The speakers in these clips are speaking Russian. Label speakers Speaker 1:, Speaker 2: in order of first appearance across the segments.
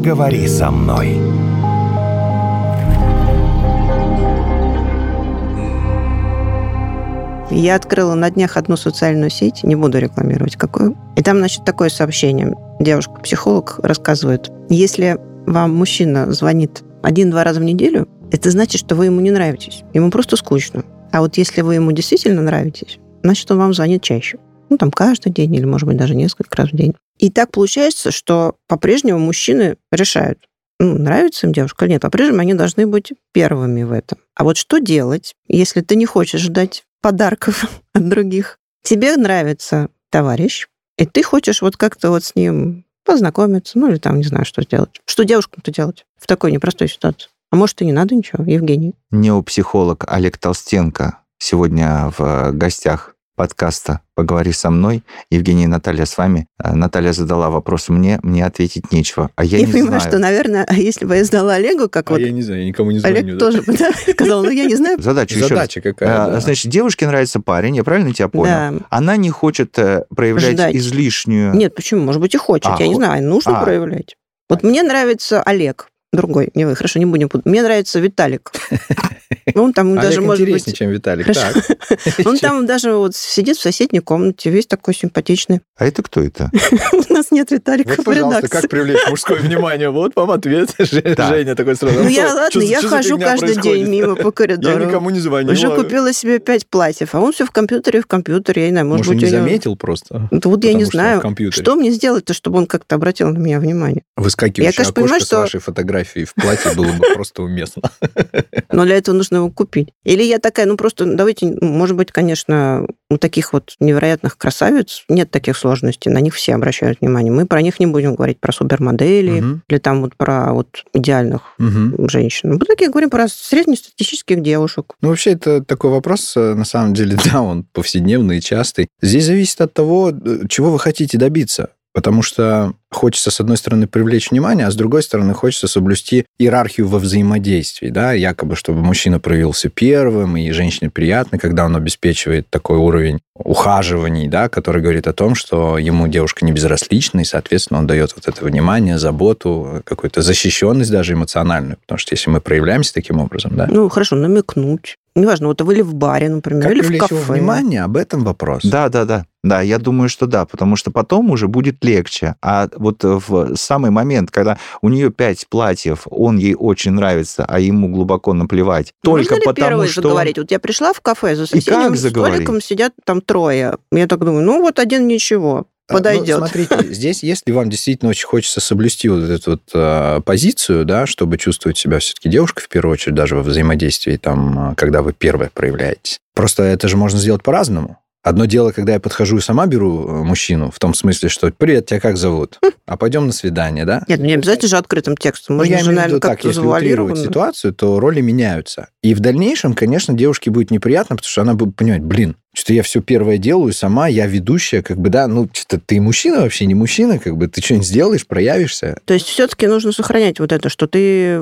Speaker 1: поговори со мной.
Speaker 2: Я открыла на днях одну социальную сеть, не буду рекламировать какую. И там, значит, такое сообщение. Девушка-психолог рассказывает, если вам мужчина звонит один-два раза в неделю, это значит, что вы ему не нравитесь. Ему просто скучно. А вот если вы ему действительно нравитесь, значит, он вам звонит чаще. Ну, там, каждый день или, может быть, даже несколько раз в день. И так получается, что по-прежнему мужчины решают, ну, нравится им девушка или нет. По-прежнему они должны быть первыми в этом. А вот что делать, если ты не хочешь ждать подарков от других? Тебе нравится товарищ, и ты хочешь вот как-то вот с ним познакомиться, ну или там, не знаю, что сделать. Что девушкам-то делать в такой непростой ситуации? А может, и не надо ничего, Евгений?
Speaker 3: Неопсихолог Олег Толстенко сегодня в гостях подкаста «Поговори со мной». Евгения и Наталья с вами. Э, Наталья задала вопрос мне, мне ответить нечего. А я,
Speaker 2: Я
Speaker 3: не
Speaker 2: понимаю,
Speaker 3: знаю.
Speaker 2: что, наверное, а если бы я задала Олегу, как
Speaker 4: А
Speaker 2: вот
Speaker 4: я не знаю, я никому не звоню.
Speaker 2: Олег
Speaker 4: да.
Speaker 2: тоже бы да, сказал, ну я не знаю.
Speaker 3: Задача еще раз.
Speaker 4: Задача какая,
Speaker 3: А,
Speaker 4: да.
Speaker 3: Значит, девушке нравится парень, я правильно тебя понял?
Speaker 2: Да.
Speaker 3: Она не хочет э, проявлять
Speaker 2: Ждать.
Speaker 3: излишнюю...
Speaker 2: Нет, почему? Может быть, и хочет.
Speaker 3: А,
Speaker 2: я не знаю, нужно
Speaker 3: а.
Speaker 2: проявлять. Вот мне нравится Олег. Другой, не вы, хорошо, не будем путать. Мне нравится Виталик. Он там
Speaker 4: Олег
Speaker 2: даже, может
Speaker 4: интереснее,
Speaker 2: быть...
Speaker 4: чем Виталик.
Speaker 2: Он там даже вот сидит в соседней комнате, весь такой симпатичный.
Speaker 3: А это кто это?
Speaker 2: У нас нет Виталика
Speaker 4: Вот,
Speaker 2: в
Speaker 4: пожалуйста,
Speaker 2: редакции.
Speaker 4: как привлечь мужское внимание? Вот вам ответ. Женя такой сразу.
Speaker 2: Ну я,
Speaker 4: Что-
Speaker 2: ладно, я хожу каждый
Speaker 4: происходит?
Speaker 2: день мимо по
Speaker 4: Я
Speaker 2: коридору.
Speaker 4: никому не звонила.
Speaker 2: Уже купила себе пять платьев, а он все в компьютере, в компьютере, я не знаю, может
Speaker 4: Может,
Speaker 2: быть,
Speaker 4: не заметил просто?
Speaker 2: Да вот я не знаю, что мне сделать-то, чтобы он как-то обратил на меня внимание.
Speaker 4: Выскакивающее
Speaker 2: Я,
Speaker 4: окошко
Speaker 2: понимаю,
Speaker 4: с
Speaker 2: что-
Speaker 4: вашей фотографией в платье было бы просто уместно.
Speaker 2: Но для этого нужно его купить. Или я такая, ну просто давайте, может быть, конечно, у таких вот невероятных красавиц нет таких сложностей, на них все обращают внимание. Мы про них не будем говорить про супермодели
Speaker 4: Мгм.
Speaker 2: или там вот про вот идеальных
Speaker 4: Мгм.
Speaker 2: женщин. Мы такие говорим про среднестатистических девушек.
Speaker 4: Ну, вообще, это такой вопрос, э, на самом деле, да, он повседневный и частый. Здесь зависит от того, э, чего вы хотите добиться. Потому что хочется, с одной стороны, привлечь внимание, а с другой стороны, хочется соблюсти иерархию во взаимодействии, да, якобы, чтобы мужчина проявился первым, и женщине приятно, когда он обеспечивает такой уровень ухаживаний, да, который говорит о том, что ему девушка не безразлична, и, соответственно, он дает вот это внимание, заботу, какую-то защищенность даже эмоциональную. Потому что если мы проявляемся таким образом, да,
Speaker 2: Ну, хорошо, намекнуть. Неважно, вот вы или в баре, например,
Speaker 4: как
Speaker 2: или в кафе.
Speaker 4: его внимание, об этом вопрос.
Speaker 3: Да, да, да. Да, я думаю, что да, потому что потом уже будет легче. А вот в самый момент, когда у нее пять платьев, он ей очень нравится, а ему глубоко наплевать, только
Speaker 2: Можно ли
Speaker 3: потому
Speaker 2: первой
Speaker 3: что...
Speaker 2: заговорить? Вот я пришла в кафе, за соседним
Speaker 3: как заговорить?
Speaker 2: столиком сидят там трое. Я так думаю, ну вот один ничего,
Speaker 4: А, ну,
Speaker 2: подойдет.
Speaker 4: смотрите, здесь, если вам действительно очень хочется соблюсти вот эту вот а, позицию, да, чтобы чувствовать себя все-таки девушкой, в первую очередь, даже во взаимодействии, там, а, когда вы первая проявляетесь. Просто это же можно сделать по-разному. Одно дело, когда я подхожу и сама беру э, мужчину, в том смысле, что «Привет, тебя как зовут?» А пойдем на свидание, да?
Speaker 2: Нет, ну не обязательно же открытым текстом.
Speaker 4: Ну,
Speaker 2: Можно
Speaker 4: я
Speaker 2: же,
Speaker 4: имею в виду так, если утрировать ситуацию, то роли меняются. И в дальнейшем, конечно, девушке будет неприятно, потому что она будет понимать, блин, что я все первое делаю сама, я ведущая, как бы, да, ну, что-то ты мужчина вообще, не мужчина, как бы, ты что-нибудь сделаешь, проявишься.
Speaker 2: То есть все-таки нужно сохранять вот это, что ты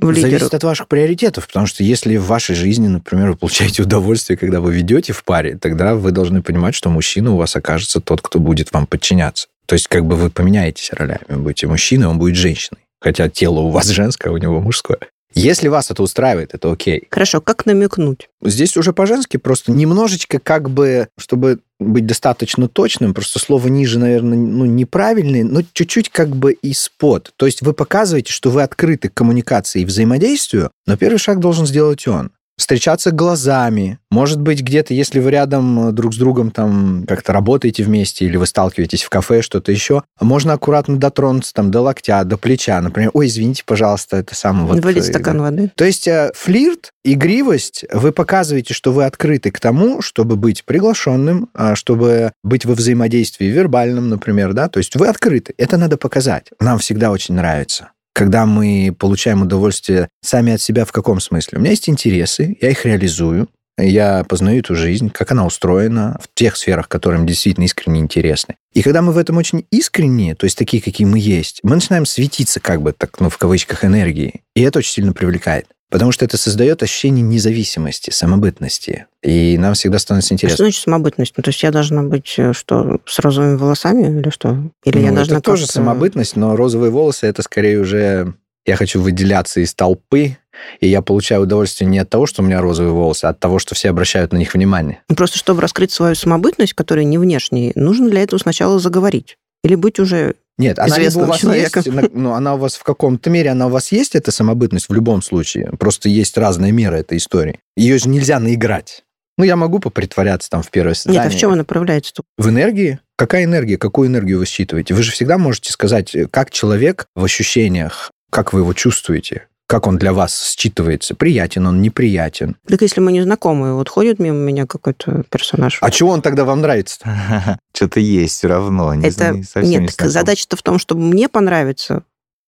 Speaker 2: в лидерах.
Speaker 4: Зависит от ваших приоритетов, потому что если в вашей жизни, например, вы получаете удовольствие, когда вы ведете в паре, тогда вы должны понимать, что мужчина у вас окажется тот, кто будет вам подчиняться. То есть как бы вы поменяетесь ролями. Вы будете мужчиной, он будет женщиной. Хотя тело у вас женское, а у него мужское. Если вас это устраивает, это окей.
Speaker 2: Хорошо, как намекнуть?
Speaker 4: Здесь уже по-женски просто немножечко как бы, чтобы быть достаточно точным, просто слово ниже, наверное, ну, неправильное, но чуть-чуть как бы из-под. То есть вы показываете, что вы открыты к коммуникации и взаимодействию, но первый шаг должен сделать он. Встречаться глазами. Может быть, где-то, если вы рядом э, друг с другом там как-то работаете вместе или вы сталкиваетесь в кафе, что-то еще, можно аккуратно дотронуться там до локтя, до плеча. Например, ой, извините, пожалуйста, это самое... Вот,
Speaker 2: Вылить
Speaker 4: э,
Speaker 2: стакан воды.
Speaker 4: то есть э, флирт, игривость, вы показываете, что вы открыты к тому, чтобы быть приглашенным, а, чтобы быть во взаимодействии вербальном, например, да, то есть вы открыты. Это надо показать. Нам всегда очень нравится когда мы получаем удовольствие сами от себя в каком смысле? У меня есть интересы, я их реализую, я познаю эту жизнь, как она устроена в тех сферах, которые мне действительно искренне интересны. И когда мы в этом очень искренне, то есть такие, какие мы есть, мы начинаем светиться как бы так, ну, в кавычках, энергии. И это очень сильно привлекает. Потому что это создает ощущение независимости, самобытности. И нам всегда становится
Speaker 2: А
Speaker 4: интересно.
Speaker 2: Что значит самобытность? Ну, то есть я должна быть э, что, с розовыми волосами или что? Или
Speaker 4: Ну,
Speaker 2: я
Speaker 4: это
Speaker 2: должна
Speaker 4: тоже
Speaker 2: как-то-
Speaker 4: самобытность, но розовые волосы это скорее уже я хочу выделяться из толпы, и я получаю удовольствие не от того, что у меня розовые волосы, а от того, что все обращают на них внимание.
Speaker 2: Ну, Просто чтобы раскрыть свою самобытность, которая не внешняя, нужно для этого сначала заговорить. Или быть уже...
Speaker 4: Нет, она либо у вас
Speaker 2: человеком.
Speaker 4: есть, ну, она у вас в каком-то мере, она у вас есть, эта самобытность в любом случае. Просто есть разные меры этой истории. Ее же нельзя наиграть. Ну, я могу попритворяться там в первое свидание.
Speaker 2: Нет, а в чем она проявляется?
Speaker 4: В энергии? Какая энергия? Какую энергию вы считываете? Вы же всегда можете сказать, э, как человек в ощущениях, как вы его чувствуете, как он для вас считывается. Приятен он, неприятен.
Speaker 2: Так если мы не знакомые, вот ходит мимо меня какой-то персонаж.
Speaker 4: А чего он тогда вам нравится?
Speaker 3: Что-то есть все равно. Не
Speaker 2: это... Нет, задача-то в том, чтобы мне понравиться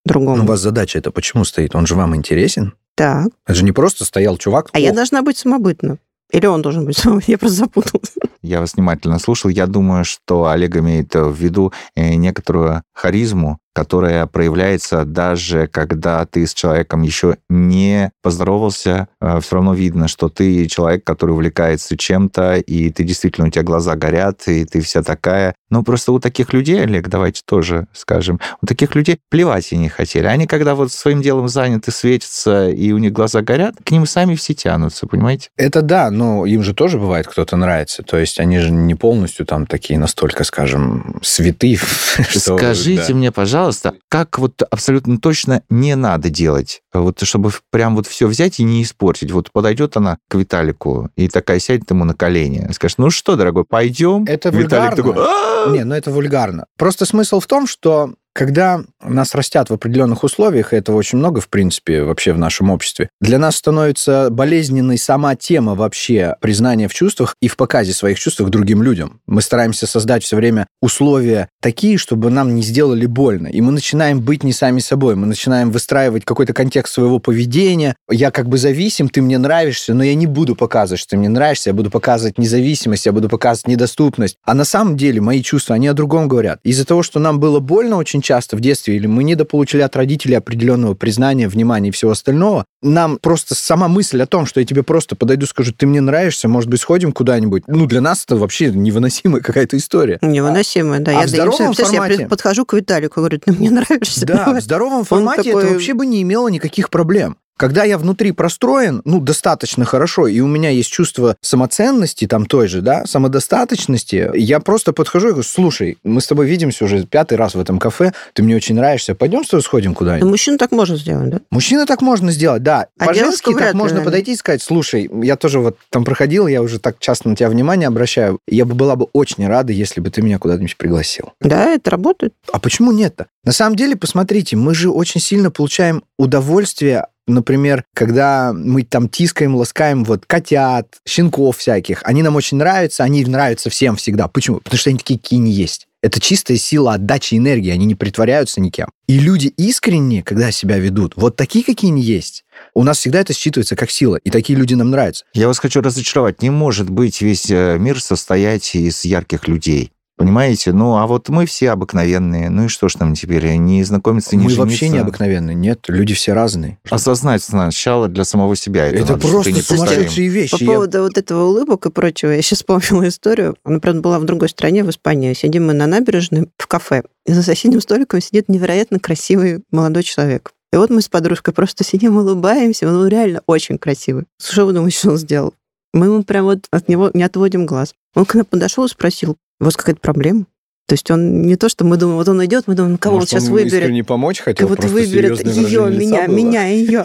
Speaker 2: другому.
Speaker 4: Ну, у вас задача это почему стоит? Он же вам интересен?
Speaker 2: Так.
Speaker 4: Это же не просто стоял чувак.
Speaker 2: А я
Speaker 4: «О,
Speaker 2: должна быть самобытна. Или он должен быть самобытным? Я просто запуталась.
Speaker 3: Я вас внимательно слушал. Я думаю, что Олег имеет в виду э, некоторую харизму, которая проявляется даже когда ты с человеком еще не поздоровался, все равно видно, что ты человек, который увлекается чем-то, и ты действительно, у тебя глаза горят, и ты вся такая. Но просто у таких людей, Олег, давайте тоже скажем, у таких людей плевать и не хотели. Они, когда вот своим делом заняты, светятся, и у них глаза горят, к ним сами все тянутся, понимаете?
Speaker 4: Это да, но им же тоже бывает кто-то нравится. То есть они же не полностью там такие настолько, скажем, святы. что-
Speaker 3: Скажите
Speaker 4: да.
Speaker 3: мне, пожалуйста, как вот абсолютно точно не надо делать, вот чтобы прям вот все взять и не испортить. Вот подойдет она к Виталику и такая сядет ему на колени, скажет, ну что, дорогой, пойдем?
Speaker 4: Это
Speaker 3: Виталик
Speaker 4: вульгарно.
Speaker 3: такой!
Speaker 4: Не, ну это вульгарно. Просто смысл в том, что когда нас растят в определенных условиях, и этого очень много, в принципе, вообще в нашем обществе, для нас становится болезненной сама тема вообще признания в чувствах и в показе своих чувств другим людям. Мы стараемся создать все время условия такие, чтобы нам не сделали больно. И мы начинаем быть не сами собой. Мы начинаем выстраивать какой-то контекст своего поведения. Я как бы зависим, ты мне нравишься, но я не буду показывать, что ты мне нравишься. Я буду показывать независимость, я буду показывать недоступность. А на самом деле мои чувства, они о другом говорят. Из-за того, что нам было больно очень часто в детстве, или мы недополучили от родителей определенного признания, внимания и всего остального, нам просто сама мысль о том, что я тебе просто подойду, скажу, ты мне нравишься, может быть, сходим куда-нибудь, ну, для нас это вообще невыносимая какая-то история.
Speaker 2: Невыносимое, да.
Speaker 4: а
Speaker 2: я,
Speaker 4: в здоровом
Speaker 2: я
Speaker 4: формате?
Speaker 2: подхожу к Виталику, говорю, ты мне нравишься.
Speaker 4: Да,
Speaker 2: давай».
Speaker 4: в здоровом формате
Speaker 2: такой-
Speaker 4: это вообще бы не имело никаких проблем. Когда я внутри простроен, ну, достаточно хорошо, и у меня есть чувство самоценности там той же, да, самодостаточности, я просто подхожу и говорю, слушай, мы с тобой видимся уже пятый раз в этом кафе, ты мне очень нравишься, пойдем с тобой сходим куда-нибудь.
Speaker 2: мужчина так можно сделать, да?
Speaker 4: Мужчина так можно сделать, да.
Speaker 2: А
Speaker 4: По-женски так
Speaker 2: ли,
Speaker 4: можно
Speaker 2: наверное.
Speaker 4: подойти и сказать, слушай, я тоже вот там проходил, я уже так часто на тебя внимание обращаю, я бы была бы очень рада, если бы ты меня куда-нибудь пригласил.
Speaker 2: Да, это работает.
Speaker 4: А почему нет-то? На самом деле, посмотрите, мы же очень сильно получаем удовольствие, например, когда мы там тискаем, ласкаем вот котят, щенков всяких. Они нам очень нравятся, они нравятся всем всегда. Почему? Потому что они такие, какие не есть. Это чистая сила отдачи энергии, они не притворяются никем. И люди искренне, когда себя ведут, вот такие, какие они есть, у нас всегда это считывается как сила, и такие люди нам нравятся.
Speaker 3: Я вас хочу разочаровать. Не может быть весь э, мир состоять из ярких людей. Понимаете? Ну, а вот мы все обыкновенные. Ну и что ж нам теперь? Не знакомиться, не
Speaker 4: мы
Speaker 3: жениться?
Speaker 4: вообще необыкновенные. Нет, люди все разные.
Speaker 3: Осознать сначала для самого себя. Это,
Speaker 4: Это просто сумасшедшие вещи.
Speaker 2: По
Speaker 4: Я-
Speaker 2: поводу вот этого улыбок и прочего, я сейчас вспомнила историю. Она, правда, была в другой стране, в Испании. Сидим мы на набережной в кафе, и за соседним столиком сидит невероятно красивый молодой человек. И вот мы с подружкой просто сидим, улыбаемся, он реально очень красивый. Что вы думаете, что он сделал? Мы ему прям вот от него не отводим глаз. Он к нам подошел и спросил, у вас какая-то проблема? То есть он не то, что мы думаем, вот он идет, мы думаем, кого
Speaker 4: Может,
Speaker 2: он сейчас
Speaker 4: он
Speaker 2: выберет.
Speaker 4: искренне помочь хотел,
Speaker 2: Кого-то выберет ее, меня,
Speaker 4: было.
Speaker 2: меня, ее.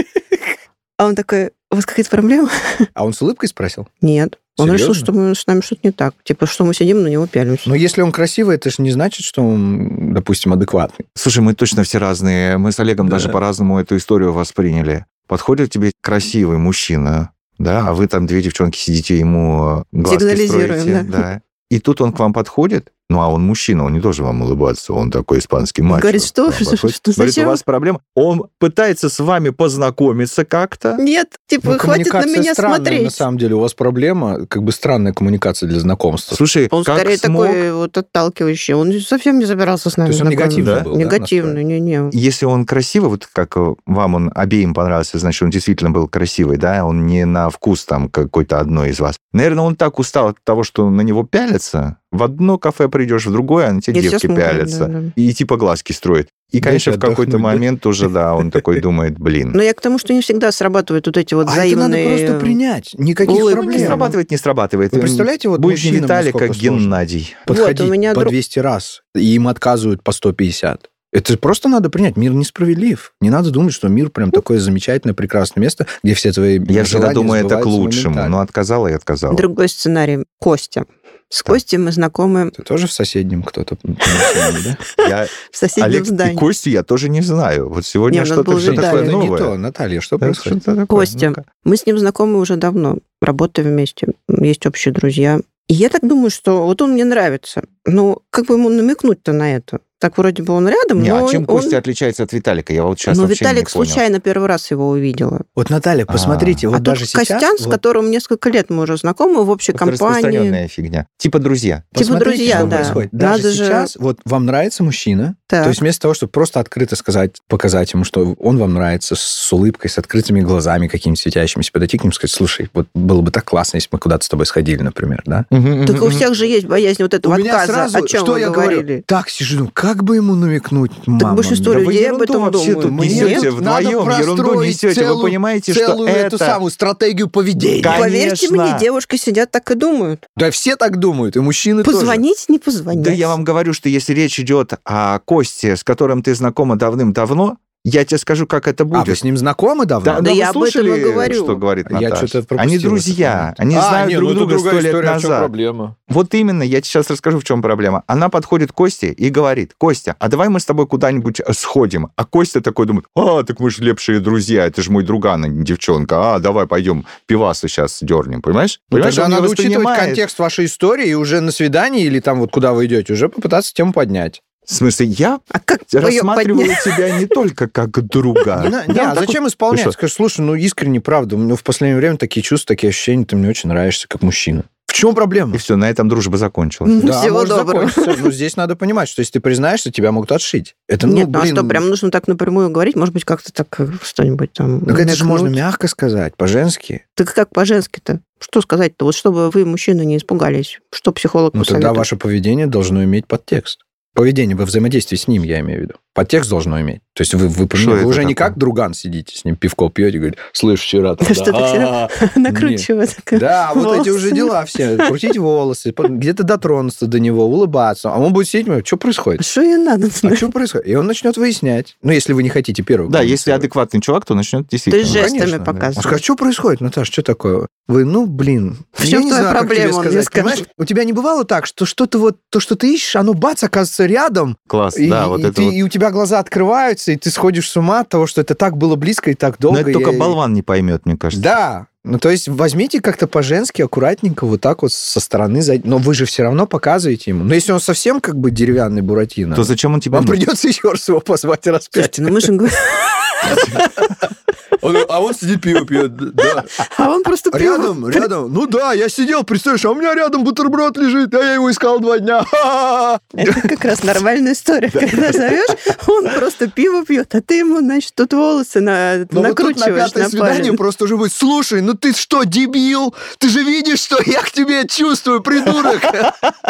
Speaker 2: А он такой, у вас какая-то проблема?
Speaker 4: А он с улыбкой спросил?
Speaker 2: Нет. Он решил,
Speaker 4: Серьезно?
Speaker 2: что мы, с нами что-то не так. Типа, что мы сидим, на него пялимся.
Speaker 4: Но если он красивый, это же не значит, что он, допустим, адекватный.
Speaker 3: Слушай, мы точно все разные. Мы с Олегом
Speaker 4: Да.
Speaker 3: даже по-разному эту историю восприняли. Подходит тебе красивый мужчина, да, а вы там две девчонки сидите, ему глазки
Speaker 2: Сигнализируем,
Speaker 3: строите,
Speaker 2: да.
Speaker 3: да. И тут он к вам подходит Ну, а он мужчина, он не должен вам улыбаться, он такой испанский мачо.
Speaker 2: Говорит, что, что, что,
Speaker 3: Говорит, у
Speaker 2: зачем?
Speaker 3: вас проблема. Он пытается с вами познакомиться как-то.
Speaker 2: Нет, типа,
Speaker 4: Ну,
Speaker 2: хватит на меня
Speaker 4: странная,
Speaker 2: смотреть.
Speaker 4: на самом деле. У вас проблема, как бы странная коммуникация для знакомства.
Speaker 3: Слушай,
Speaker 2: Он
Speaker 3: как
Speaker 2: скорее
Speaker 3: смог,
Speaker 2: такой вот отталкивающий. Он совсем не собирался с нами
Speaker 4: То есть он негативный
Speaker 3: Да?
Speaker 4: был, да,
Speaker 2: Негативный, не-не.
Speaker 3: если он красивый, вот как э, вам он обеим понравился, значит, он действительно был красивый, да, он не на вкус там какой-то одной из вас. Наверное, он так устал от того, что на него пялятся. В одно кафе придешь, в другое, а на тебя девки пялятся.
Speaker 2: да, да.
Speaker 3: И типа глазки строят. И, конечно, в какой-то
Speaker 4: отдохнуть, да?
Speaker 3: момент уже, да, он такой думает, блин.
Speaker 2: Но я к тому, что не всегда срабатывают вот эти вот
Speaker 4: А это надо просто принять. Никаких
Speaker 2: улыбки.
Speaker 4: проблем.
Speaker 3: Не срабатывает, не срабатывает.
Speaker 4: Вы представляете, вот
Speaker 3: Будет не
Speaker 4: мужчинам
Speaker 3: Виталик,
Speaker 4: насколько
Speaker 3: как
Speaker 4: сложно?
Speaker 3: Геннадий.
Speaker 4: Подходить
Speaker 2: Вот, у меня
Speaker 4: по
Speaker 2: друг-
Speaker 4: 200 раз, и им отказывают по 150. Это просто надо принять. Мир несправедлив. Не надо думать, что мир прям такое замечательное, прекрасное место, где все твои
Speaker 3: Я всегда думаю, это к лучшему.
Speaker 4: моментально.
Speaker 3: Но отказала и отказала.
Speaker 2: Другой сценарий. Костя. С
Speaker 3: Так.
Speaker 2: Костей мы знакомы
Speaker 4: Ты тоже в соседнем кто-то? да?
Speaker 2: В соседнем здании.
Speaker 3: Костю я тоже не знаю. Вот сегодня
Speaker 2: Не, у нас
Speaker 3: что-то такое
Speaker 4: не
Speaker 3: новое.
Speaker 4: то. Наталья, что
Speaker 3: Да,
Speaker 4: происходит?
Speaker 2: Костя. Мы с ним знакомы уже давно, работаем вместе, есть общие друзья. И я так думаю, что вот он мне нравится. Ну, как бы ему намекнуть-то на это? Так вроде бы он рядом,
Speaker 3: Не,
Speaker 2: но
Speaker 3: а чем
Speaker 2: он...
Speaker 3: Костя отличается от Виталика? Я вот сейчас
Speaker 2: но
Speaker 3: вообще
Speaker 2: Виталик
Speaker 3: не понял.
Speaker 2: случайно первый раз его увидела.
Speaker 4: Вот, Наталья, посмотрите,
Speaker 3: А.
Speaker 4: вот
Speaker 2: а
Speaker 4: даже сейчас...
Speaker 2: Костян, с
Speaker 4: вот
Speaker 2: которым несколько лет мы уже знакомы в общей
Speaker 3: Это
Speaker 2: компании.
Speaker 3: распространенная фигня. Типа друзья.
Speaker 2: Типа
Speaker 4: посмотрите,
Speaker 2: друзья,
Speaker 4: что
Speaker 2: да.
Speaker 4: происходит.
Speaker 2: Надо
Speaker 4: Даже
Speaker 2: же-
Speaker 4: сейчас, вот вам нравится мужчина,
Speaker 2: Так.
Speaker 4: то есть вместо того, чтобы просто открыто сказать, показать ему, что он вам нравится, с улыбкой, с открытыми глазами какими-то светящимися, подойти к нему и сказать, слушай, вот было бы так классно, если бы мы куда-то с тобой сходили, например, да?
Speaker 2: Так у всех же есть боязнь вот этого
Speaker 4: У
Speaker 2: отказа.
Speaker 4: сразу,
Speaker 2: О чем
Speaker 4: что
Speaker 2: вы
Speaker 4: я
Speaker 2: говорили?
Speaker 4: говорю? Так сижу, как бы ему намекнуть, мама?
Speaker 2: большинство
Speaker 3: Да вы
Speaker 2: людей об этом
Speaker 3: вообще
Speaker 2: думают.
Speaker 3: тут несете
Speaker 4: Нет, надо
Speaker 3: вдвоем, ерунду несете. Вы
Speaker 4: целую-
Speaker 3: понимаете, что
Speaker 4: целую эту
Speaker 3: это...
Speaker 4: самую стратегию поведения.
Speaker 3: Конечно.
Speaker 2: Поверьте мне, девушки сидят так и думают.
Speaker 4: Да все так думают, и мужчины тоже.
Speaker 2: Позвонить, не позвонить.
Speaker 3: Да я вам говорю, что если речь идет о Косте, с которым ты знакома давным-давно, я тебе скажу, как это
Speaker 4: А, вы
Speaker 3: будет.
Speaker 4: с ним знакомы давно?
Speaker 3: Да,
Speaker 2: Да
Speaker 3: да,
Speaker 2: я об этом и говорю.
Speaker 3: что говорит
Speaker 4: Я
Speaker 3: Наташа?
Speaker 4: пропустил
Speaker 3: Они друзья, они
Speaker 4: А,
Speaker 3: знают
Speaker 4: не,
Speaker 3: друг
Speaker 4: ну
Speaker 3: друга сто лет
Speaker 4: история, в чем
Speaker 3: назад.
Speaker 4: проблема?
Speaker 3: Вот именно, я тебе сейчас расскажу, в чем проблема. Она подходит к Косте и говорит, Костя, а давай мы с тобой куда-нибудь э, сходим. А Костя такой думает, а, так мы же лепшие друзья, это же мой друган, а не девчонка. А, давай пойдем пивасы сейчас дернем, понимаешь?
Speaker 4: Ну,
Speaker 3: Понимаешь,
Speaker 4: тогда надо учитывать контекст вашей истории и уже на свидании или там вот куда вы идете, уже попытаться тему поднять.
Speaker 3: В смысле, я
Speaker 2: А как
Speaker 3: рассматриваю тебя не только как друга.
Speaker 4: Не, на- не, а зачем исполнять? Скажи, слушай, ну искренне, правда, у меня в последнее время такие чувства, такие ощущения, ты мне очень нравишься как мужчина. В чем проблема?
Speaker 3: И все, на этом дружба закончилась.
Speaker 2: Ну,
Speaker 4: Да,
Speaker 2: Всего
Speaker 4: может
Speaker 2: доброго.
Speaker 4: закончиться. Но здесь надо понимать, что если ты признаешься, тебя могут отшить. Это, ну,
Speaker 2: Нет, ну а
Speaker 4: блин,
Speaker 2: что, прям нужно так напрямую говорить? Может быть, как-то так э, что-нибудь там...
Speaker 4: Так это же можно мягко сказать, по-женски.
Speaker 2: Так как по-женски-то? Что сказать-то? Вот чтобы вы, мужчины, не испугались. Что психолог
Speaker 4: Ну, тогда
Speaker 2: посоветует?
Speaker 4: ваше поведение должно иметь подтекст. Поведение во взаимодействии с ним, я имею в виду. Подтекст должно иметь. То есть вы, вы,
Speaker 3: Что
Speaker 4: вы уже не
Speaker 3: такое?
Speaker 4: как друган сидите, с ним пивко пьете и говорите, слышь, вчера там...
Speaker 2: Что-то
Speaker 4: да,
Speaker 2: вчера накручивает.
Speaker 4: Да, вот эти уже дела все. Крутить волосы, где-то дотронуться до него, улыбаться. А он будет сидеть, говорить, что
Speaker 2: А
Speaker 4: происходит?
Speaker 2: Что ей надо?
Speaker 4: А что происходит? И он начнет выяснять. Ну, если вы не хотите первого.
Speaker 3: Да, если адекватный чувак, то начнет действительно.
Speaker 2: Ты жестами
Speaker 4: конечно, да.
Speaker 2: показываешь.
Speaker 4: Он скажет, что происходит, Наташа, что такое? Вы, ну, блин.
Speaker 2: В чем
Speaker 4: не
Speaker 2: твоя проблема, он мне
Speaker 4: сказать,
Speaker 2: скажет.
Speaker 4: У тебя не бывало так, что что-то вот, то, что ты ищешь, оно бац, оказывается рядом,
Speaker 3: Класс, да, вот это
Speaker 4: и у тебя глаза открываются, и ты сходишь с ума от того, что это так было близко и так долго.
Speaker 3: Но это только
Speaker 4: и-
Speaker 3: болван не поймет, мне кажется.
Speaker 4: Да. Ну, то есть возьмите как-то по-женски, аккуратненько, вот так вот со стороны. Но вы же все равно показываете ему. Но если он совсем как бы деревянный Буратино,
Speaker 3: То зачем он тебе
Speaker 4: вам придется еще раз его позвать раз пять.
Speaker 2: Слушайте, ну мы же говорим,
Speaker 4: а он сидит пиво пьет. Да.
Speaker 2: а он просто пиво-
Speaker 4: Рядом, рядом. Ну да, я сидел, представляешь, а у меня рядом бутерброд лежит, а я его искал два дня.
Speaker 2: Это как раз нормальная история. Когда зовешь, он просто пиво пьет, а ты ему, значит, тут волосы на-
Speaker 4: Но вот тут на
Speaker 2: накручиваешь
Speaker 4: пятое
Speaker 2: на
Speaker 4: свидание просто уже будет, слушай, ну ты что, дебил? Ты же видишь, что я к тебе чувствую, придурок.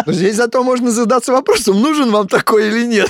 Speaker 4: Но здесь зато можно задаться вопросом, нужен вам такой или нет.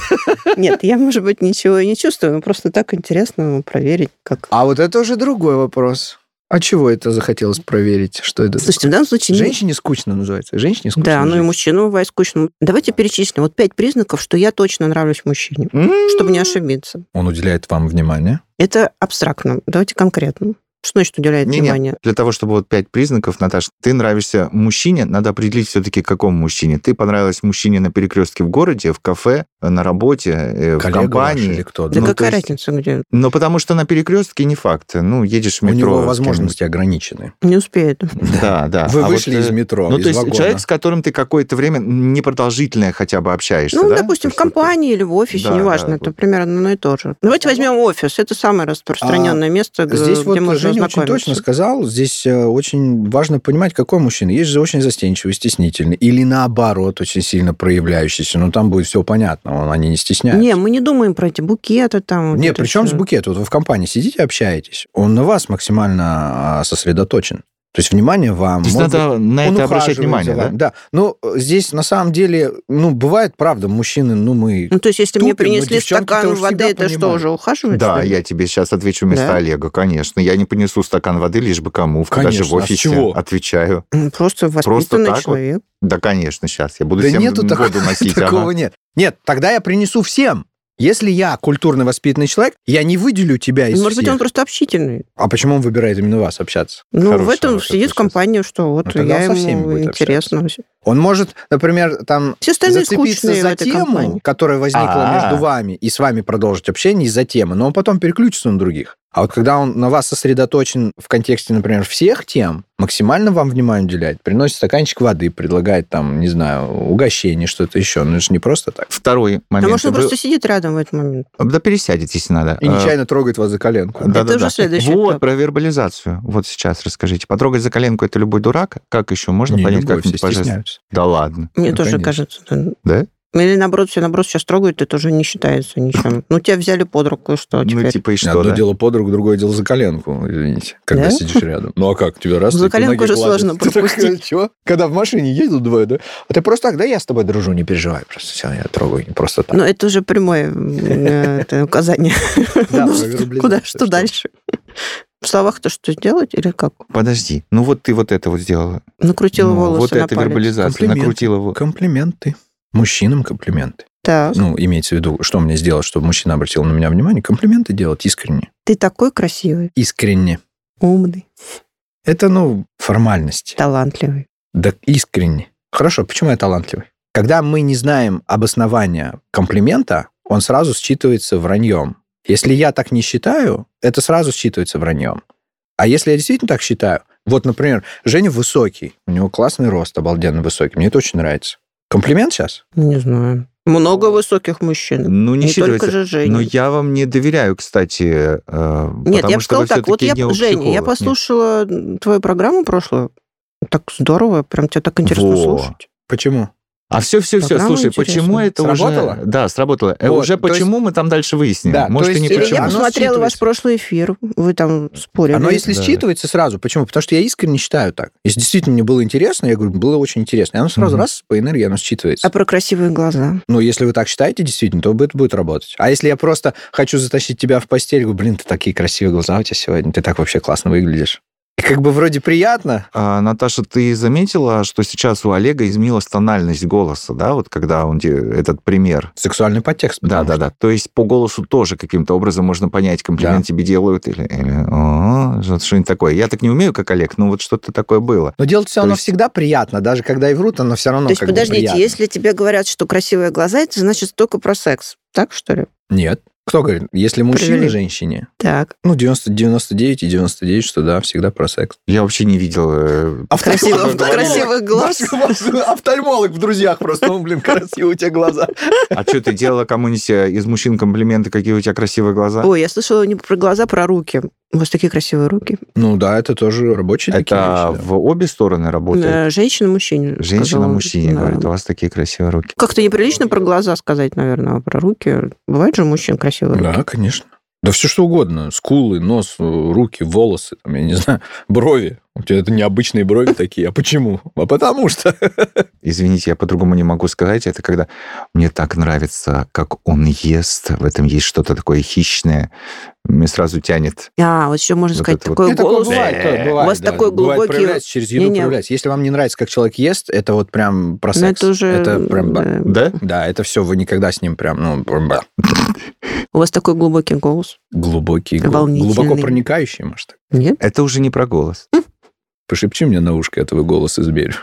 Speaker 2: Нет, я, может быть, ничего и не чувствую, но просто так интересно проверить, как...
Speaker 4: А вот это уже другой вопрос. А чего это захотелось проверить? Что это?
Speaker 2: Слушайте, в данном случае... не-
Speaker 4: Женщине скучно называется. Женщине скучно.
Speaker 2: Да, ну и мужчину бывает скучно. Давайте перечислим. Вот пять признаков, что я точно нравлюсь мужчине,
Speaker 3: М,
Speaker 2: чтобы не ошибиться.
Speaker 4: Он уделяет вам внимание.
Speaker 2: Это абстрактно. Давайте конкретно. Что значит уделяет
Speaker 3: Не-не,
Speaker 2: внимание?
Speaker 3: Для того, чтобы вот пять признаков, Наташа, ты нравишься мужчине, надо определить все-таки, какому мужчине. Ты понравилась мужчине на перекрестке в городе, в кафе, на работе, э, в
Speaker 4: Коллега ваш
Speaker 3: компании.
Speaker 4: или кто?
Speaker 2: Да
Speaker 3: ну,
Speaker 2: какая
Speaker 3: есть-
Speaker 2: разница, где?
Speaker 3: Но потому что на перекрестке не факт. Ну, едешь в
Speaker 4: У
Speaker 3: метро.
Speaker 4: него
Speaker 3: с
Speaker 4: возможности ограничены.
Speaker 2: Не успеет.
Speaker 3: Да, да.
Speaker 4: Вы
Speaker 3: А
Speaker 4: вышли
Speaker 3: вот,
Speaker 4: из
Speaker 3: э,
Speaker 4: метро,
Speaker 3: Ну,
Speaker 4: из
Speaker 3: то есть
Speaker 4: вагона.
Speaker 3: человек, с которым ты какое-то время непродолжительное хотя бы общаешься,
Speaker 2: Ну,
Speaker 3: да?
Speaker 2: допустим, в компании или в офисе,
Speaker 3: Да,
Speaker 2: неважно,
Speaker 3: да,
Speaker 2: это
Speaker 3: вот.
Speaker 2: примерно одно и то же. Давайте возьмем офис. Это самое распространенное место, г-
Speaker 4: Здесь
Speaker 2: где
Speaker 4: вот
Speaker 2: можно
Speaker 4: Женя очень точно сказал, здесь э, очень важно понимать, какой мужчина. Есть же очень застенчивый, стеснительный, или наоборот, очень сильно проявляющийся. Ну, там будет все понятно, он- они не стесняются.
Speaker 2: Не, мы не думаем про эти букеты там. вот
Speaker 4: Не,
Speaker 2: это
Speaker 4: при чем с букетом? Вот вы в компании сидите, общаетесь, он на вас максимально а, сосредоточен. То есть внимание вам. Может
Speaker 3: надо на
Speaker 4: он
Speaker 3: это обращать внимание, да?
Speaker 4: Да. Ну, здесь на самом деле, ну, бывает, правда, мужчины, ну, мы...
Speaker 2: Ну, то есть, если мне
Speaker 4: Тупим, но
Speaker 2: принесли стакан воды, это что,
Speaker 4: понимают.
Speaker 2: уже ухаживать?
Speaker 3: Да,
Speaker 2: что
Speaker 3: я тебе сейчас отвечу вместо
Speaker 2: Да?
Speaker 3: Олега, конечно. Я не понесу стакан воды, лишь бы кому.
Speaker 4: Конечно,
Speaker 3: Даже в
Speaker 4: а с
Speaker 3: офисе
Speaker 4: чего?
Speaker 3: отвечаю.
Speaker 2: Ну, Просто воспитанный
Speaker 3: так вот?
Speaker 2: человек.
Speaker 3: Да, конечно, сейчас. Я буду
Speaker 4: Да
Speaker 3: всем
Speaker 4: нету
Speaker 3: воду
Speaker 4: такого,
Speaker 3: носить.
Speaker 4: такого
Speaker 3: ага.
Speaker 4: нет. Нет, тогда я принесу всем. Если я культурно воспитанный человек, я не выделю тебя из
Speaker 2: Может быть, он просто общительный.
Speaker 4: А почему он выбирает именно вас общаться?
Speaker 2: Ну, в
Speaker 4: Хорошего
Speaker 2: этом сидит
Speaker 4: это
Speaker 2: в компании, что вот
Speaker 4: Ну,
Speaker 2: я ему интересно.
Speaker 4: Он может, например, там зацепиться за тему,
Speaker 2: компании.
Speaker 4: которая возникла
Speaker 3: А-а.
Speaker 4: между вами, и с вами продолжить общение из-за темы, но он потом переключится на других. А вот когда он на вас сосредоточен в контексте, например, всех тем, максимально вам внимание уделяет, приносит стаканчик воды, предлагает там, не знаю, угощение, что-то еще. Ну, это же не просто так.
Speaker 3: Второй
Speaker 2: А
Speaker 3: момент.
Speaker 2: может, он
Speaker 3: Вы-
Speaker 2: просто сидит рядом в этот момент.
Speaker 3: Да пересядет, если надо.
Speaker 4: И
Speaker 3: Э,
Speaker 4: нечаянно трогает вас за коленку.
Speaker 3: Да,
Speaker 2: Это
Speaker 3: да,
Speaker 2: уже
Speaker 3: да.
Speaker 2: следующий
Speaker 3: Вот,
Speaker 2: этап.
Speaker 3: про вербализацию. Вот сейчас расскажите. Потрогать за коленку это любой дурак? Как еще? Можно
Speaker 4: Не,
Speaker 3: понять,
Speaker 4: любовь,
Speaker 3: как-нибудь
Speaker 4: все
Speaker 3: божественно?
Speaker 4: Стесняются.
Speaker 3: Да ладно.
Speaker 2: Мне
Speaker 4: Ну,
Speaker 2: тоже
Speaker 4: конечно.
Speaker 2: кажется. да.
Speaker 3: Да?
Speaker 2: Или наоборот, все наоборот сейчас трогают, это уже не считается ничем. Ну, тебя взяли под руку, и что
Speaker 3: Ну,
Speaker 2: теперь?
Speaker 3: типа и что,
Speaker 4: Одно
Speaker 3: да?
Speaker 4: дело под руку, другое дело за коленку, извините, когда
Speaker 2: Да?
Speaker 4: сидишь рядом. Ну а как? Тебе раз
Speaker 2: За коленку
Speaker 4: ноге
Speaker 2: уже сложно пропустить.
Speaker 4: чё? Когда в машине едут двое, да? А ты просто так, да, я с тобой дружу, не переживай. Просто все, я трогаю, не просто так.
Speaker 2: Но это уже прямое э, указание.
Speaker 4: Да,
Speaker 2: Ну, Куда,
Speaker 4: что
Speaker 2: дальше? В словах-то что сделать или как?
Speaker 3: Подожди. Ну вот ты вот это вот сделала.
Speaker 2: Накрутила
Speaker 3: Ну,
Speaker 2: волосы
Speaker 3: Вот
Speaker 2: на
Speaker 3: это
Speaker 2: палец.
Speaker 3: вербализация.
Speaker 4: Комплимент.
Speaker 3: Накрутила его.
Speaker 4: Комплименты. Мужчинам комплименты.
Speaker 2: Так,
Speaker 4: Ну, имеется в виду, что мне сделать, чтобы мужчина обратил на меня внимание? Комплименты делать искренне.
Speaker 2: ты такой красивый,
Speaker 4: Искренне.
Speaker 2: умный,
Speaker 4: Это, ну, формальность.
Speaker 2: талантливый.
Speaker 4: Да искренне. Хорошо, почему я талантливый? Когда мы не знаем обоснования комплимента, он сразу считывается враньем. Если я так не считаю, это сразу считывается враньем. А если я действительно так считаю, вот, например, Женя высокий, у него классный рост, обалденно высокий, мне это очень нравится. Комплимент сейчас?
Speaker 2: Не знаю. Много высоких мужчин.
Speaker 3: Ну, не,
Speaker 2: Не только же Женя.
Speaker 3: Но я вам не доверяю, кстати. э,
Speaker 2: Нет, я бы сказала так. Вот я, Женя, я
Speaker 3: психолог. Нет.
Speaker 2: послушала твою программу прошлую. Так здорово, прям тебя так интересно
Speaker 3: Во.
Speaker 2: слушать.
Speaker 4: Почему?
Speaker 3: А все, все, все,
Speaker 2: Программа
Speaker 3: слушай, почему это
Speaker 4: Сработало?
Speaker 3: уже... Да, сработало. Э,
Speaker 4: Вот,
Speaker 3: уже
Speaker 4: то есть-
Speaker 3: почему мы там дальше выясним.
Speaker 4: Да,
Speaker 3: Может,
Speaker 4: то
Speaker 3: и не
Speaker 4: есть, э,
Speaker 2: Или я
Speaker 3: почему.
Speaker 4: оно
Speaker 2: посмотрела ваш прошлый эфир, вы там спорили.
Speaker 4: Оно, если
Speaker 3: Да.
Speaker 4: считывается сразу, почему? Потому что я искренне считаю так. Если действительно мне было интересно, я говорю, было очень интересно. И оно сразу
Speaker 3: Мгм.
Speaker 4: раз по энергии, оно считывается.
Speaker 2: А про красивые глаза?
Speaker 4: Ну, если вы так считаете, действительно, то это будет работать. А если я просто хочу затащить тебя в постель, говорю, блин, ты такие красивые глаза у тебя сегодня, ты так вообще классно выглядишь. И как бы вроде приятно.
Speaker 3: А, Наташа, ты заметила, что сейчас у Олега изменилась тональность голоса, да, вот когда он... Этот пример.
Speaker 4: Сексуальный подтекст.
Speaker 3: Да, да, да. То есть по голосу тоже каким-то образом можно понять, комплимент
Speaker 4: Да.
Speaker 3: тебе делают или, или что-нибудь такое. Я так не умею, как Олег, но вот что-то такое было.
Speaker 4: Но делать все оно
Speaker 3: есть-
Speaker 4: всегда приятно, даже когда и врут, оно все равно
Speaker 2: То есть, подождите, если тебе говорят, что красивые глаза, это значит только про секс. Так, что ли?
Speaker 4: Нет. Кто говорит? Если мужчина
Speaker 2: Привели.
Speaker 4: женщине,
Speaker 2: Так.
Speaker 4: ну, 90, 99 и 99, что да, всегда про секс.
Speaker 3: Я вообще не видел... э,
Speaker 2: Красивых, красивых глаз.
Speaker 4: Офтальмолог в друзьях просто, ну, блин, красивые у тебя глаза.
Speaker 3: А что, ты делала кому-нибудь э, из мужчин комплименты, какие у тебя красивые глаза?
Speaker 2: Ой, я слышала не про глаза, а про руки. У вас такие красивые руки.
Speaker 4: Ну да, это тоже рабочие такие
Speaker 3: Это
Speaker 4: вещи, да.
Speaker 3: в обе стороны работает?
Speaker 2: Э, Женщина мужчине.
Speaker 3: Женщина
Speaker 2: сказала.
Speaker 3: мужчине
Speaker 2: Да.
Speaker 3: говорит, у вас такие красивые руки.
Speaker 2: Как-то неприлично про глаза сказать, наверное, а про руки. Бывает же у мужчин красивые руки.
Speaker 4: Да, конечно. Да все что угодно. Скулы, нос, руки, волосы, там, я не знаю, брови. У тебя это необычные брови такие. А почему? А потому что.
Speaker 3: Извините, я по-другому не могу сказать. Это когда мне так нравится, как он ест. В этом есть что-то такое хищное. Мне сразу тянет.
Speaker 2: А, вот еще можно
Speaker 3: Вот
Speaker 2: сказать,
Speaker 3: это вот.
Speaker 2: такой
Speaker 4: Ну, такое
Speaker 2: голос.
Speaker 4: бывает, то-
Speaker 3: Э,
Speaker 4: бывает,
Speaker 2: у вас
Speaker 4: да.
Speaker 2: такой
Speaker 4: Бывает,
Speaker 2: глубокий-
Speaker 4: проявляется через еду
Speaker 2: Не-не.
Speaker 4: проявляется. Если вам не нравится, как человек ест, это вот прям про
Speaker 2: Ну,
Speaker 4: секс.
Speaker 2: это уже...
Speaker 4: Это прям... ба.
Speaker 2: да.
Speaker 3: Да?
Speaker 4: Да, это все, вы никогда с ним прям, ну, прям, ба.
Speaker 2: У вас такой глубокий голос.
Speaker 4: глубокий, гл-
Speaker 2: Волнительный.
Speaker 4: глубоко проникающий, может. так.
Speaker 2: Нет?
Speaker 3: Это уже не про голос.
Speaker 4: Пошепчи мне на ушко, я твой голос изберю.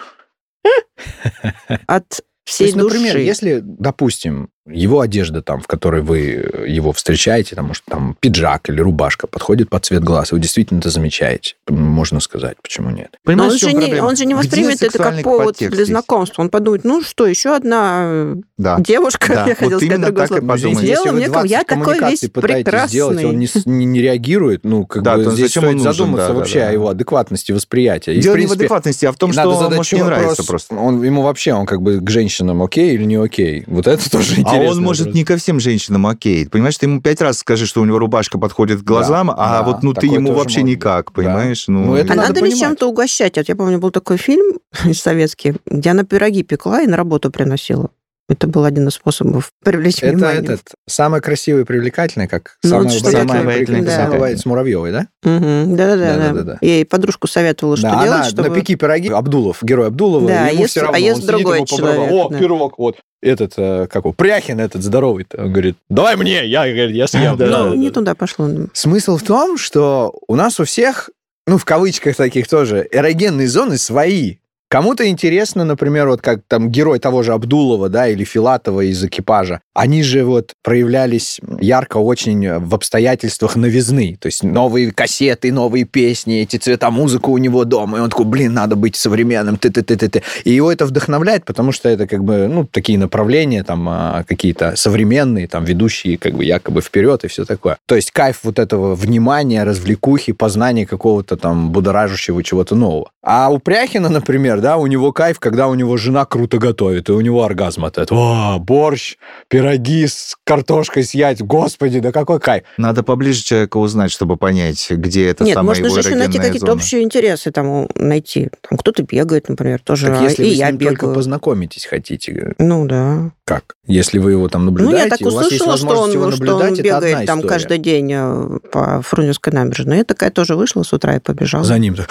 Speaker 2: От
Speaker 4: То
Speaker 2: всей
Speaker 4: есть, например,
Speaker 2: души.
Speaker 4: если, допустим, его одежда там, в которой вы э, его встречаете, там, может, там пиджак или рубашка подходит под цвет глаз, и вы действительно это замечаете, можно сказать, почему нет.
Speaker 2: Но
Speaker 3: Понимаешь,
Speaker 2: он же, не, он же не
Speaker 3: Где
Speaker 2: воспримет это как повод для
Speaker 3: здесь?
Speaker 2: знакомства. Он подумает, ну что, еще одна э,
Speaker 3: Да.
Speaker 2: девушка,
Speaker 3: Да,
Speaker 2: я хотела
Speaker 3: вот
Speaker 2: сказать другое слово. Сделала мне ком-
Speaker 4: 20
Speaker 2: я такой весь
Speaker 4: пытаетесь сделать, он не,
Speaker 2: прекрасный.
Speaker 4: не, не реагирует, ну, как
Speaker 3: Да,
Speaker 4: бы здесь
Speaker 3: зачем он
Speaker 4: стоит
Speaker 3: нужен?
Speaker 4: задуматься
Speaker 3: Да, да,
Speaker 4: вообще
Speaker 3: да.
Speaker 4: о его адекватности восприятия. И,
Speaker 3: Дело
Speaker 4: в
Speaker 3: не в
Speaker 4: принципе,
Speaker 3: адекватности, а в том, что
Speaker 4: задать
Speaker 3: может не нравится просто.
Speaker 4: Он, ему вообще, он как бы к женщинам окей или не окей? Вот это тоже
Speaker 3: А
Speaker 4: интересно.
Speaker 3: он может не ко всем женщинам окей. Понимаешь, ты ему пять раз скажи, что у него рубашка подходит к глазам,
Speaker 4: Да,
Speaker 3: а
Speaker 4: да,
Speaker 3: вот ну ты ему вообще
Speaker 4: может быть.
Speaker 3: никак,
Speaker 4: Да.
Speaker 3: понимаешь?
Speaker 4: Ну, это
Speaker 2: А
Speaker 4: надо
Speaker 2: надо ли чем-то угощать? Вот я помню, был такой фильм советский, где она пироги пекла и на работу приносила. Это был один из способов привлечь
Speaker 4: Это
Speaker 2: внимание.
Speaker 4: этот, самое красивое и привлекательное, как
Speaker 2: Ну,
Speaker 4: самое
Speaker 2: вот
Speaker 4: самое привлекательное
Speaker 2: Да.
Speaker 4: бывает с Муравьевой, да?
Speaker 2: Мгм. Да-да-да.
Speaker 4: Да-да-да-да.
Speaker 2: Я ей подружку советовала, что
Speaker 4: да,
Speaker 2: делать,
Speaker 4: она
Speaker 2: чтобы...
Speaker 4: напеки пироги, Абдулов, герой Абдулова,
Speaker 2: Да,
Speaker 4: ему
Speaker 2: ест-
Speaker 4: все
Speaker 2: а
Speaker 4: равно,
Speaker 2: ест
Speaker 4: он сидит,
Speaker 2: другой
Speaker 4: побрывал.
Speaker 2: человек,
Speaker 4: О,
Speaker 2: да.
Speaker 4: пирог, вот. Этот, э, как его, Пряхин этот здоровый он говорит, давай мне, я, говорит, я съем.
Speaker 3: Да,
Speaker 2: Ну,
Speaker 3: да,
Speaker 2: не
Speaker 3: да.
Speaker 2: туда пошло.
Speaker 4: Смысл в том, что у нас у всех, ну, в кавычках таких тоже, эрогенные зоны свои. Кому-то интересно, например, вот как там герой того же Абдулова, да, или Филатова из экипажа, они же вот проявлялись ярко очень в обстоятельствах новизны. То есть новые кассеты, новые песни, эти цвета музыка у него дома. И он такой, блин, надо быть современным, ты ты ты ты ты И его это вдохновляет, потому что это как бы, ну, такие направления там а, какие-то современные, там, ведущие как бы якобы вперед и все такое. То есть кайф вот этого внимания, развлекухи, познания какого-то там будоражащего чего-то нового. А у Пряхина, например, да, у него кайф, когда у него жена круто готовит, и у него оргазм от этого. О, борщ, пироги с картошкой съесть, господи, да какой кайф.
Speaker 3: Надо поближе человека узнать, чтобы понять, где это
Speaker 2: Нет,
Speaker 3: самая
Speaker 2: можно
Speaker 3: его
Speaker 2: же еще найти какие-то общие интересы там найти. Там кто-то бегает, например, тоже,
Speaker 4: Так
Speaker 2: а
Speaker 4: если
Speaker 2: и
Speaker 4: вы с
Speaker 2: я
Speaker 4: ним только
Speaker 2: бегаю.
Speaker 4: познакомитесь хотите,
Speaker 2: Ну да.
Speaker 4: как? Если вы его там
Speaker 2: Ну,
Speaker 4: наблюдаете,
Speaker 2: я так
Speaker 4: у вас есть
Speaker 2: услышала, что
Speaker 4: возможность
Speaker 2: он,
Speaker 4: его
Speaker 2: что он
Speaker 4: наблюдать, это одна
Speaker 2: бегает там
Speaker 4: история.
Speaker 2: каждый день э, по Фрунзенской набережной. Я такая тоже вышла с утра и побежала.
Speaker 4: За ним.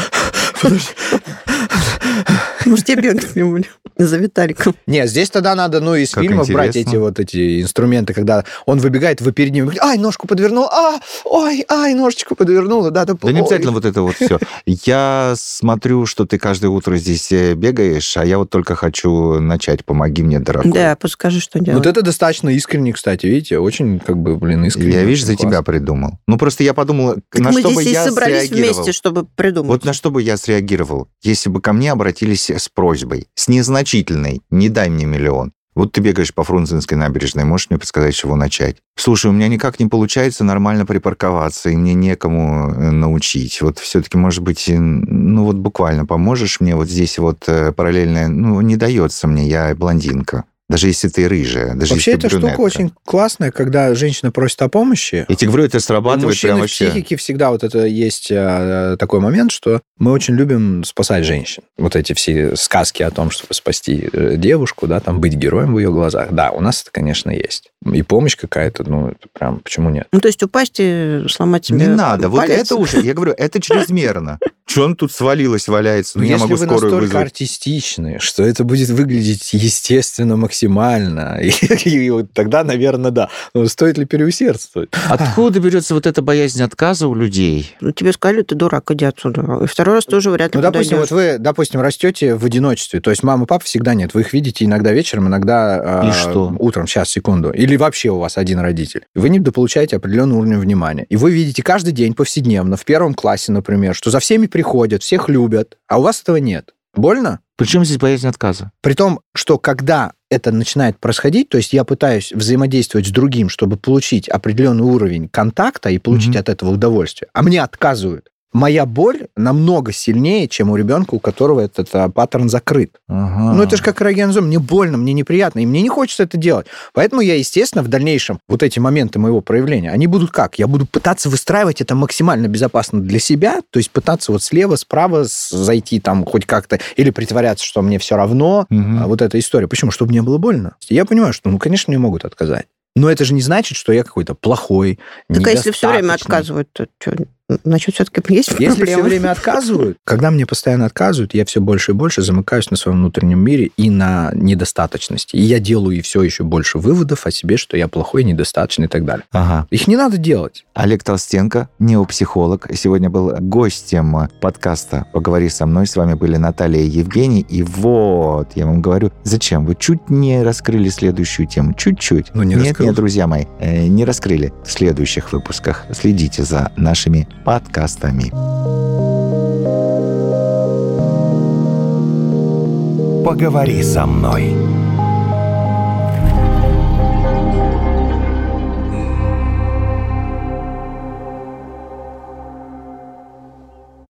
Speaker 2: Может, я бегать не буду за Виталиком.
Speaker 4: Не, здесь тогда надо, ну, из
Speaker 3: Как
Speaker 4: фильмов брать
Speaker 3: интересно.
Speaker 4: эти вот эти инструменты, когда он выбегает, вы перед ним, говорите, ай, ножку подвернул, а, ой, ай, ножечку подвернула, да, да,
Speaker 3: Да не
Speaker 4: ой».
Speaker 3: обязательно вот это вот все. Я смотрю, что ты каждое утро здесь э, бегаешь, а я вот только хочу начать. Помоги мне, дорогой.
Speaker 2: Да, подскажи, что делать.
Speaker 4: Вот это достаточно искренне, кстати, видите, очень, как бы, блин, искренне.
Speaker 3: Я, видишь, за тебя придумал. Ну, просто я подумал,
Speaker 2: Так
Speaker 3: на
Speaker 2: мы
Speaker 3: что
Speaker 2: здесь
Speaker 3: бы
Speaker 2: и
Speaker 3: я
Speaker 2: собрались
Speaker 3: среагировал.
Speaker 2: вместе, чтобы придумать.
Speaker 3: Вот на что бы я среагировал, если бы ко мне обратились с просьбой, с незначительной, не дай мне миллион. Вот ты бегаешь по Фрунзенской набережной, можешь мне подсказать, с чего начать? Слушай, у меня никак не получается нормально припарковаться, и мне некому э, научить. Вот все-таки, может быть, ну вот буквально поможешь мне вот здесь вот э, параллельно, ну не дается мне, я блондинка. Даже если ты рыжая, даже
Speaker 4: Вообще,
Speaker 3: если ты
Speaker 4: эта штука
Speaker 3: брюнетка.
Speaker 4: очень классная, когда женщина просит о помощи.
Speaker 3: Я тебе говорю, это срабатывает прям
Speaker 4: в
Speaker 3: вообще.
Speaker 4: психике всегда вот это есть э, такой момент, что мы очень любим спасать женщин. Вот эти все сказки о том, чтобы спасти э, девушку, да, там быть героем в ее глазах. Да, у нас это, конечно, есть. И помощь какая-то, ну, это прям, почему нет?
Speaker 2: Ну, то есть упасть и сломать себе
Speaker 3: Не надо, вот
Speaker 2: палец.
Speaker 3: это уже, я говорю, это чрезмерно. Че он тут свалилось, валяется? Ну,
Speaker 4: Но
Speaker 3: я
Speaker 4: если
Speaker 3: могу
Speaker 4: вы
Speaker 3: скорую
Speaker 4: настолько
Speaker 3: вызвать.
Speaker 4: артистичны, что это будет выглядеть естественно максимально, и, и вот тогда, наверное, да. Но стоит ли переусердствовать?
Speaker 3: Откуда берется вот эта боязнь отказа у людей?
Speaker 2: Ну, тебе сказали, ты дурак, иди отсюда. И второй раз тоже вряд ли
Speaker 4: Ну, допустим, вот
Speaker 2: подойдёшь.
Speaker 4: вы, допустим, растете в одиночестве, то есть мамы, папы всегда нет, вы их видите иногда вечером, иногда
Speaker 3: И
Speaker 4: э,
Speaker 3: что?
Speaker 4: утром, сейчас, секунду, или вообще у вас один родитель. Вы недополучаете определенный уровень внимания. И вы видите каждый день повседневно, в первом классе, например, что за всеми приходят, всех любят, а у вас этого нет. Больно?
Speaker 3: Причем здесь боязнь отказа?
Speaker 4: При том, что когда это начинает происходить, то есть я пытаюсь взаимодействовать с другим, чтобы получить определенный уровень контакта и получить
Speaker 3: Мгм.
Speaker 4: от этого удовольствие, а мне отказывают. Моя боль намного сильнее, чем у ребенка, у которого этот а, паттерн закрыт.
Speaker 3: Ага.
Speaker 4: Ну, это же как эрогензом. Мне больно, мне неприятно, и мне не хочется это делать. Поэтому я, естественно, в дальнейшем вот эти моменты моего проявления, они будут как? Я буду пытаться выстраивать это максимально безопасно для себя, то есть пытаться вот слева, справа зайти там хоть как-то, или притворяться, что мне все равно, а, вот эта история. Почему? Чтобы не было больно. Я понимаю, что, ну, конечно, мне могут отказать. Но это же не значит, что я какой-то плохой,
Speaker 2: Так а если все время отказывают, то что, значит, все-таки есть
Speaker 4: Если все
Speaker 2: проблемы?
Speaker 4: время отказывают, когда мне постоянно отказывают, я все больше и больше замыкаюсь на своем внутреннем мире и на недостаточности. И я делаю и все еще больше выводов о себе, что я плохой, недостаточный и так далее.
Speaker 3: Ага.
Speaker 4: Их не надо делать.
Speaker 3: Олег Толстенко, неопсихолог, сегодня был гостем подкаста «Поговори со мной». С вами были Наталья и Евгений. И вот, я вам говорю, зачем? Вы чуть не раскрыли следующую тему. Чуть-чуть.
Speaker 4: Ну, не
Speaker 3: нет,
Speaker 4: раскрыл.
Speaker 3: нет, друзья мои, э, не раскрыли. В следующих выпусках следите за нашими подкастами.
Speaker 1: Поговори со мной.